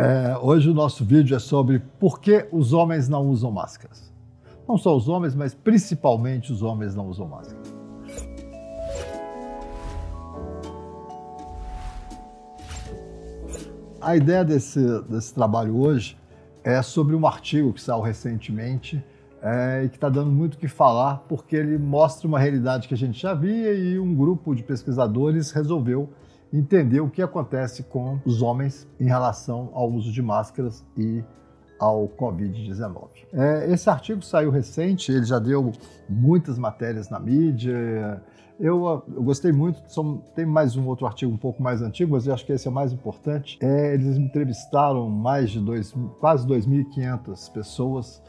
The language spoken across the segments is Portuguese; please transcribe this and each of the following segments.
É, hoje o nosso vídeo é sobre por que os homens não usam máscaras. Não só os homens, mas principalmente os homens não usam máscaras. A ideia desse, desse trabalho hoje é sobre um artigo que saiu recentemente é, e que está dando muito o que falar, porque ele mostra uma realidade que a gente já via e um grupo de pesquisadores resolveu entender o que acontece com os homens em relação ao uso de máscaras e ao Covid-19. É, esse artigo saiu recente, ele já deu muitas matérias na mídia. Eu, eu gostei muito, tem mais um outro artigo um pouco mais antigo, mas eu acho que esse é o mais importante. É, eles entrevistaram mais de dois, quase 2.500 pessoas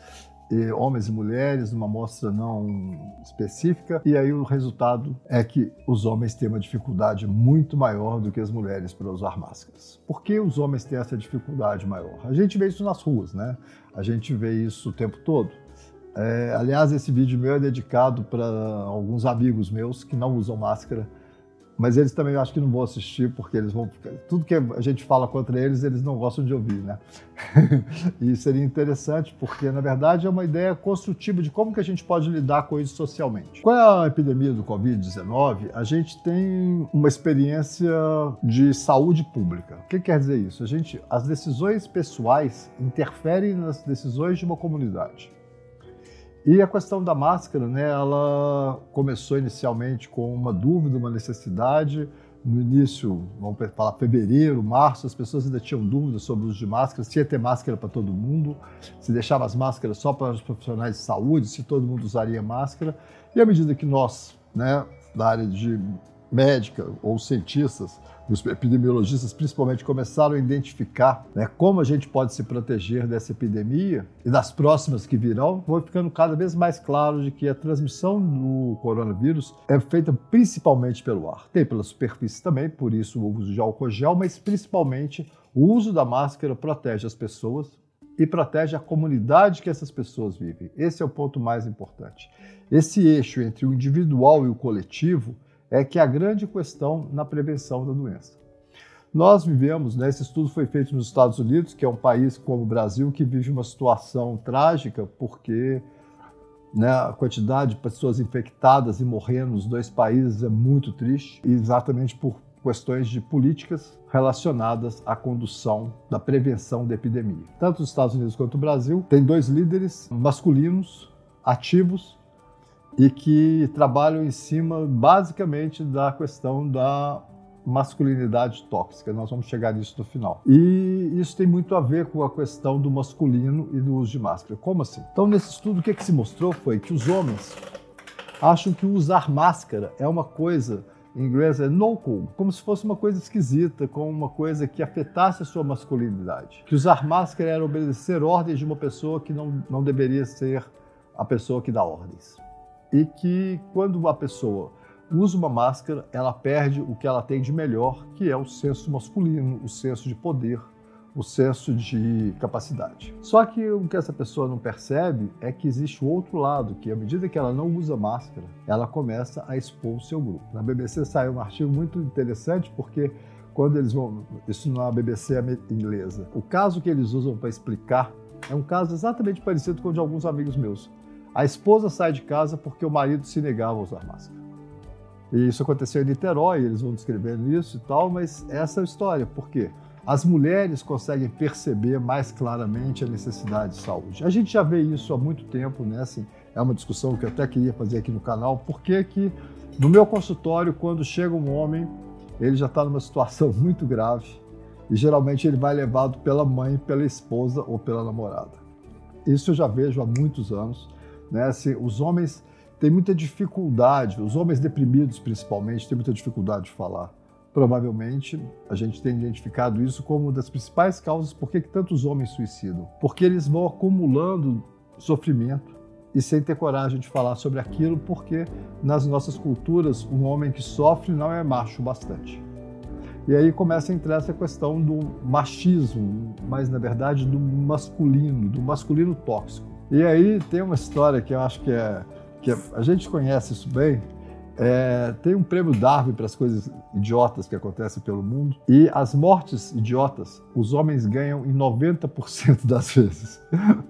e homens e mulheres, numa amostra não específica, e aí o resultado é que os homens têm uma dificuldade muito maior do que as mulheres para usar máscaras. Por que os homens têm essa dificuldade maior? A gente vê isso nas ruas, né? A gente vê isso o tempo todo. É, aliás, esse vídeo meu é dedicado para alguns amigos meus que não usam máscara mas eles também acho que não vão assistir, porque eles vão. Tudo que a gente fala contra eles, eles não gostam de ouvir, né? e seria interessante, porque na verdade é uma ideia construtiva de como que a gente pode lidar com isso socialmente. Com a epidemia do Covid-19, a gente tem uma experiência de saúde pública. O que quer dizer isso? A gente, as decisões pessoais interferem nas decisões de uma comunidade. E a questão da máscara, né, ela começou inicialmente com uma dúvida, uma necessidade. No início, vamos falar fevereiro, março, as pessoas ainda tinham dúvidas sobre o uso de máscaras, tinha que ter máscara para todo mundo, se deixava as máscaras só para os profissionais de saúde, se todo mundo usaria máscara. E à medida que nós, né, da área de médica ou cientistas, os epidemiologistas principalmente começaram a identificar né, como a gente pode se proteger dessa epidemia e das próximas que virão, foi ficando cada vez mais claro de que a transmissão do coronavírus é feita principalmente pelo ar. Tem pela superfície também, por isso o uso de álcool gel, mas principalmente o uso da máscara protege as pessoas e protege a comunidade que essas pessoas vivem. Esse é o ponto mais importante. Esse eixo entre o individual e o coletivo é que é a grande questão na prevenção da doença. Nós vivemos, né, esse estudo foi feito nos Estados Unidos, que é um país como o Brasil que vive uma situação trágica porque né, a quantidade de pessoas infectadas e morrendo nos dois países é muito triste, exatamente por questões de políticas relacionadas à condução da prevenção da epidemia. Tanto os Estados Unidos quanto o Brasil têm dois líderes masculinos ativos e que trabalham em cima basicamente da questão da masculinidade tóxica. Nós vamos chegar nisso no final. E isso tem muito a ver com a questão do masculino e do uso de máscara. Como assim? Então, nesse estudo, o que, é que se mostrou foi que os homens acham que usar máscara é uma coisa, em inglês é no cool, como se fosse uma coisa esquisita, como uma coisa que afetasse a sua masculinidade. Que usar máscara era obedecer ordens de uma pessoa que não, não deveria ser a pessoa que dá ordens e que quando uma pessoa usa uma máscara, ela perde o que ela tem de melhor, que é o senso masculino, o senso de poder, o senso de capacidade. Só que o que essa pessoa não percebe é que existe o outro lado, que à medida que ela não usa máscara, ela começa a expor o seu grupo. Na BBC saiu um artigo muito interessante porque quando eles vão, isso na BBC é inglesa, o caso que eles usam para explicar é um caso exatamente parecido com o de alguns amigos meus. A esposa sai de casa porque o marido se negava a usar máscara. E isso aconteceu em Niterói, eles vão descrevendo isso e tal, mas essa é a história. Por quê? As mulheres conseguem perceber mais claramente a necessidade de saúde. A gente já vê isso há muito tempo, né? Assim, é uma discussão que eu até queria fazer aqui no canal. Por que que no meu consultório, quando chega um homem, ele já está numa situação muito grave e geralmente ele vai levado pela mãe, pela esposa ou pela namorada. Isso eu já vejo há muitos anos. Né? Assim, os homens têm muita dificuldade, os homens deprimidos principalmente, têm muita dificuldade de falar. Provavelmente a gente tem identificado isso como uma das principais causas por que tantos homens suicidam. Porque eles vão acumulando sofrimento e sem ter coragem de falar sobre aquilo, porque nas nossas culturas um homem que sofre não é macho bastante. E aí começa a entrar essa questão do machismo, mas na verdade do masculino, do masculino tóxico. E aí tem uma história que eu acho que é que a gente conhece isso bem, É, tem um prêmio Darwin para as coisas idiotas que acontecem pelo mundo. E as mortes idiotas, os homens ganham em 90% das vezes.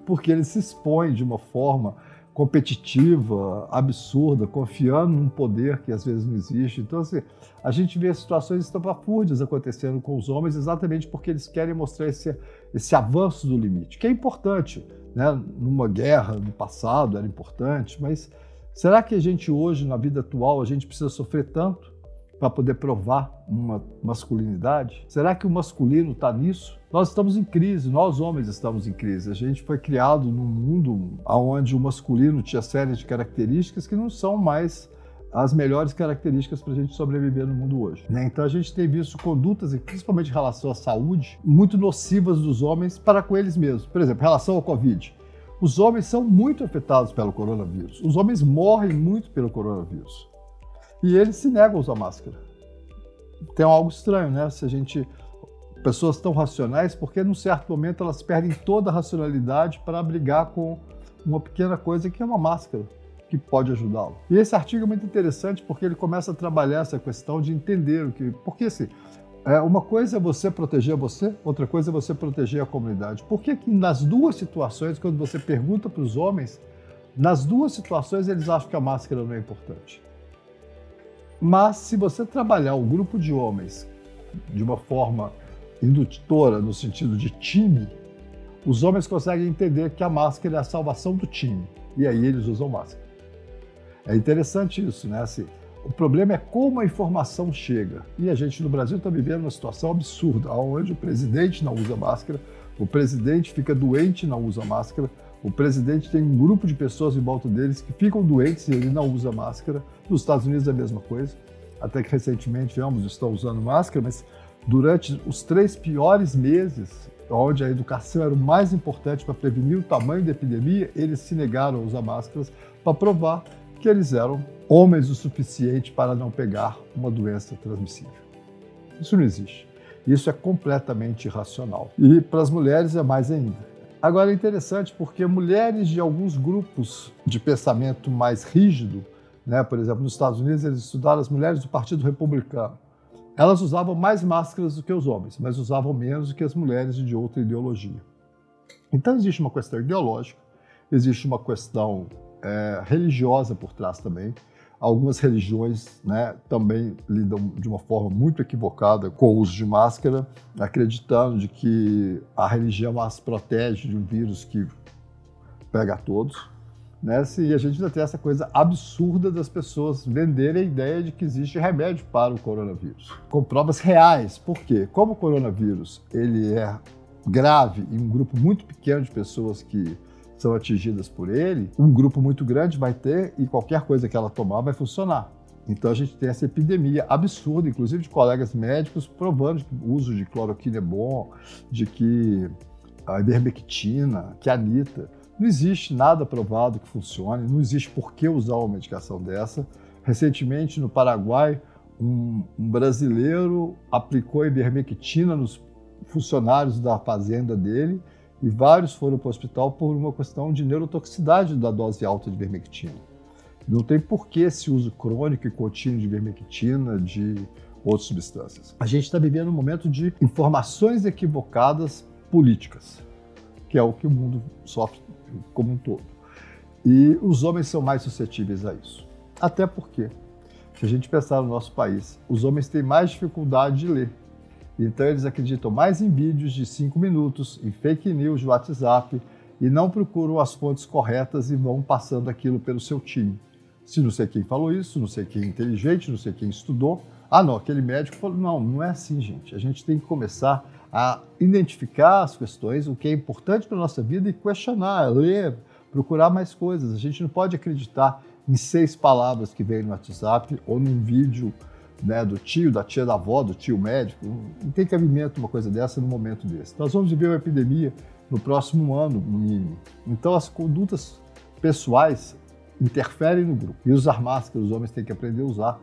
Porque eles se expõem de uma forma competitiva, absurda, confiando num poder que às vezes não existe. Então, assim, a gente vê situações estapafúrdias acontecendo com os homens exatamente porque eles querem mostrar esse, esse avanço do limite, que é importante. Né? Numa guerra no passado era importante, mas será que a gente hoje, na vida atual, a gente precisa sofrer tanto para poder provar uma masculinidade? Será que o masculino está nisso? Nós estamos em crise, nós homens estamos em crise. A gente foi criado num mundo onde o masculino tinha séries de características que não são mais as melhores características para a gente sobreviver no mundo hoje. Né? Então a gente tem visto condutas, principalmente em relação à saúde, muito nocivas dos homens para com eles mesmos. Por exemplo, em relação ao Covid. Os homens são muito afetados pelo coronavírus. Os homens morrem muito pelo coronavírus. E eles se negam a usar máscara. Tem algo estranho, né? Se a gente pessoas tão racionais, porque num certo momento elas perdem toda a racionalidade para brigar com uma pequena coisa que é uma máscara, que pode ajudá-lo. E esse artigo é muito interessante porque ele começa a trabalhar essa questão de entender o que. Porque assim, é, uma coisa é você proteger você, outra coisa é você proteger a comunidade. Por que, que nas duas situações, quando você pergunta para os homens, nas duas situações eles acham que a máscara não é importante? Mas se você trabalhar o grupo de homens de uma forma indutora no sentido de time, os homens conseguem entender que a máscara é a salvação do time. E aí eles usam máscara. É interessante isso, né? Assim, o problema é como a informação chega. E a gente no Brasil está vivendo uma situação absurda, onde o presidente não usa máscara, o presidente fica doente e não usa máscara, o presidente tem um grupo de pessoas em volta deles que ficam doentes e ele não usa máscara. Nos Estados Unidos é a mesma coisa. Até que recentemente ambos estão usando máscara, mas durante os três piores meses, onde a educação era o mais importante para prevenir o tamanho da epidemia, eles se negaram a usar máscaras para provar que eles eram homens o suficiente para não pegar uma doença transmissível. Isso não existe. Isso é completamente irracional. E para as mulheres é mais ainda. Agora é interessante porque mulheres de alguns grupos de pensamento mais rígido, né, por exemplo, nos Estados Unidos eles estudaram as mulheres do Partido Republicano. Elas usavam mais máscaras do que os homens, mas usavam menos do que as mulheres de outra ideologia. Então existe uma questão ideológica, existe uma questão é, religiosa por trás também. Algumas religiões né, também lidam de uma forma muito equivocada com o uso de máscara, acreditando de que a religião as protege de um vírus que pega a todos. Né? E a gente ainda tem essa coisa absurda das pessoas venderem a ideia de que existe remédio para o coronavírus. Com provas reais. Por quê? Como o coronavírus ele é grave em um grupo muito pequeno de pessoas que são atingidas por ele, um grupo muito grande vai ter e qualquer coisa que ela tomar vai funcionar. Então a gente tem essa epidemia absurda, inclusive de colegas médicos provando que o uso de cloroquina é bom, de que a ivermectina, que a anita, não existe nada provado que funcione, não existe por que usar uma medicação dessa. Recentemente, no Paraguai, um, um brasileiro aplicou ivermectina nos funcionários da fazenda dele e vários foram para o hospital por uma questão de neurotoxicidade da dose alta de ivermectina. Não tem por que esse uso crônico e contínuo de ivermectina, de outras substâncias. A gente está vivendo um momento de informações equivocadas políticas, que é o que o mundo sofre como um todo. E os homens são mais suscetíveis a isso. Até porque, se a gente pensar no nosso país, os homens têm mais dificuldade de ler. Então eles acreditam mais em vídeos de 5 minutos, em fake news de WhatsApp e não procuram as fontes corretas e vão passando aquilo pelo seu time. Se não sei quem falou isso, não sei quem é inteligente, não sei quem estudou. Ah, não, aquele médico falou. Não, não é assim, gente. A gente tem que começar a identificar as questões, o que é importante para a nossa vida e questionar, ler, procurar mais coisas. A gente não pode acreditar em seis palavras que vem no WhatsApp ou num vídeo né, do tio, da tia da avó, do tio médico. Não tem cabimento uma coisa dessa no momento desse. Nós vamos viver uma epidemia no próximo ano, no mínimo. Então as condutas pessoais interferem no grupo. E usar máscara, os homens têm que aprender a usar.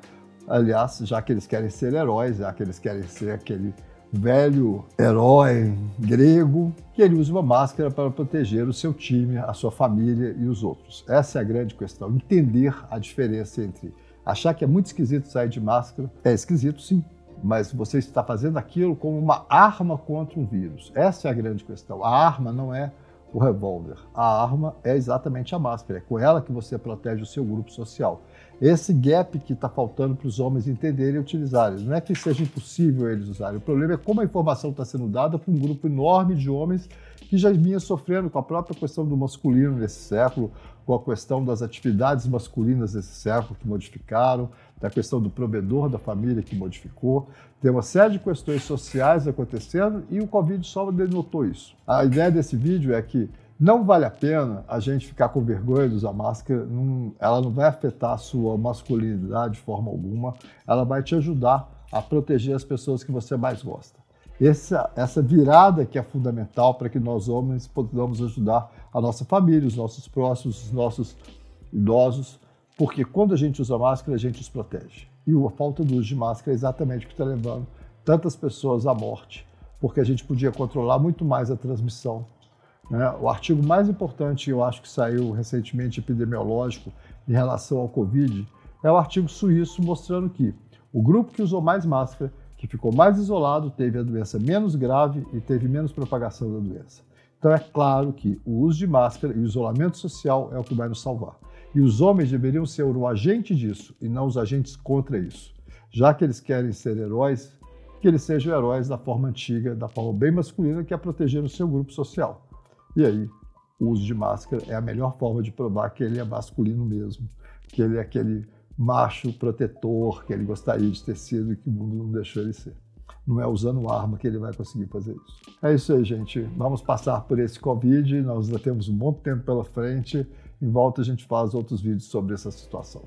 Aliás, já que eles querem ser heróis, já que eles querem ser aquele velho herói grego, que ele usa uma máscara para proteger o seu time, a sua família e os outros. Essa é a grande questão, entender a diferença entre Achar que é muito esquisito sair de máscara é esquisito, sim, mas você está fazendo aquilo como uma arma contra um vírus. Essa é a grande questão. A arma não é o revólver. A arma é exatamente a máscara. É com ela que você protege o seu grupo social. Esse gap que está faltando para os homens entenderem e utilizarem. Não é que seja impossível eles usarem. O problema é como a informação está sendo dada para um grupo enorme de homens que já vinha sofrendo com a própria questão do masculino nesse século, com a questão das atividades masculinas desse século que modificaram, da questão do provedor da família que modificou. Tem uma série de questões sociais acontecendo e o Covid só denotou isso. A ideia desse vídeo é que não vale a pena a gente ficar com vergonha de usar máscara, não, ela não vai afetar a sua masculinidade de forma alguma, ela vai te ajudar a proteger as pessoas que você mais gosta. Essa, essa virada que é fundamental para que nós homens possamos ajudar a nossa família, os nossos próximos, os nossos idosos, porque quando a gente usa máscara, a gente os protege. E a falta do uso de máscara é exatamente o que está levando tantas pessoas à morte, porque a gente podia controlar muito mais a transmissão né? O artigo mais importante, eu acho que saiu recentemente epidemiológico em relação ao Covid, é o artigo suíço mostrando que o grupo que usou mais máscara, que ficou mais isolado, teve a doença menos grave e teve menos propagação da doença. Então é claro que o uso de máscara e o isolamento social é o que vai nos salvar. E os homens deveriam ser o agente disso e não os agentes contra isso. Já que eles querem ser heróis, que eles sejam heróis da forma antiga, da forma bem masculina, que é proteger o seu grupo social. E aí, o uso de máscara é a melhor forma de provar que ele é masculino mesmo, que ele é aquele macho protetor que ele gostaria de ter sido e que o mundo não deixou ele ser. Não é usando arma que ele vai conseguir fazer isso. É isso aí, gente. Vamos passar por esse Covid. Nós ainda temos um bom tempo pela frente. Em volta a gente faz outros vídeos sobre essa situação.